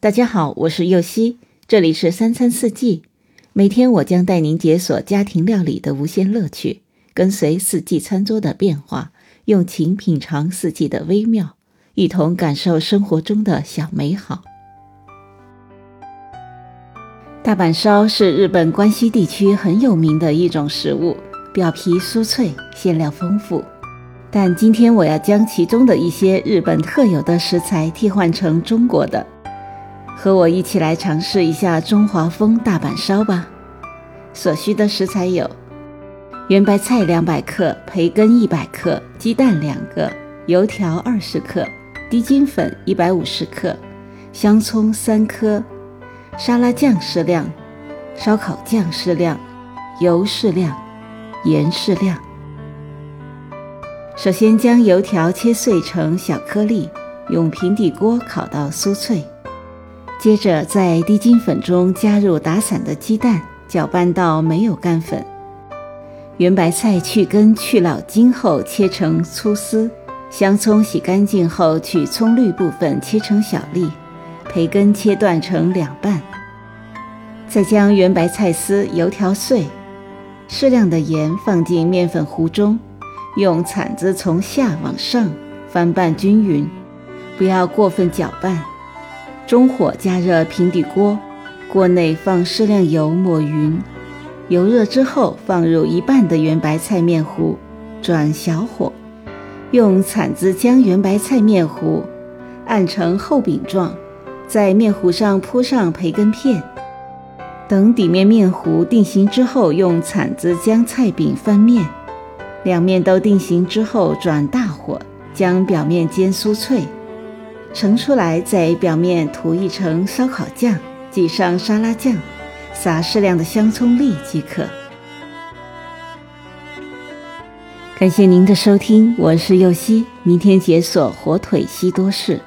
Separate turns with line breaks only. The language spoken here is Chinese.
大家好，我是右希，这里是三餐四季。每天我将带您解锁家庭料理的无限乐趣，跟随四季餐桌的变化，用情品尝四季的微妙，一同感受生活中的小美好。大阪烧是日本关西地区很有名的一种食物，表皮酥脆，馅料丰富。但今天我要将其中的一些日本特有的食材替换成中国的。和我一起来尝试一下中华风大阪烧吧。所需的食材有：圆白菜两百克、培根一百克、鸡蛋两个、油条二十克、低筋粉一百五十克、香葱三颗、沙拉酱适量、烧烤酱适量、油适量、盐适量。首先将油条切碎成小颗粒，用平底锅烤到酥脆。接着，在低筋粉中加入打散的鸡蛋，搅拌到没有干粉。圆白菜去根去老筋后切成粗丝，香葱洗干净后取葱绿部分切成小粒，培根切断成两半。再将圆白菜丝、油条碎，适量的盐放进面粉糊中，用铲子从下往上翻拌均匀，不要过分搅拌。中火加热平底锅，锅内放适量油抹匀，油热之后放入一半的圆白菜面糊，转小火，用铲子将圆白菜面糊按成厚饼状，在面糊上铺上培根片，等底面面糊定型之后，用铲子将菜饼翻面，两面都定型之后，转大火将表面煎酥脆。盛出来，在表面涂一层烧烤酱，挤上沙拉酱，撒适量的香葱粒即可。感谢您的收听，我是右希，明天解锁火腿西多士。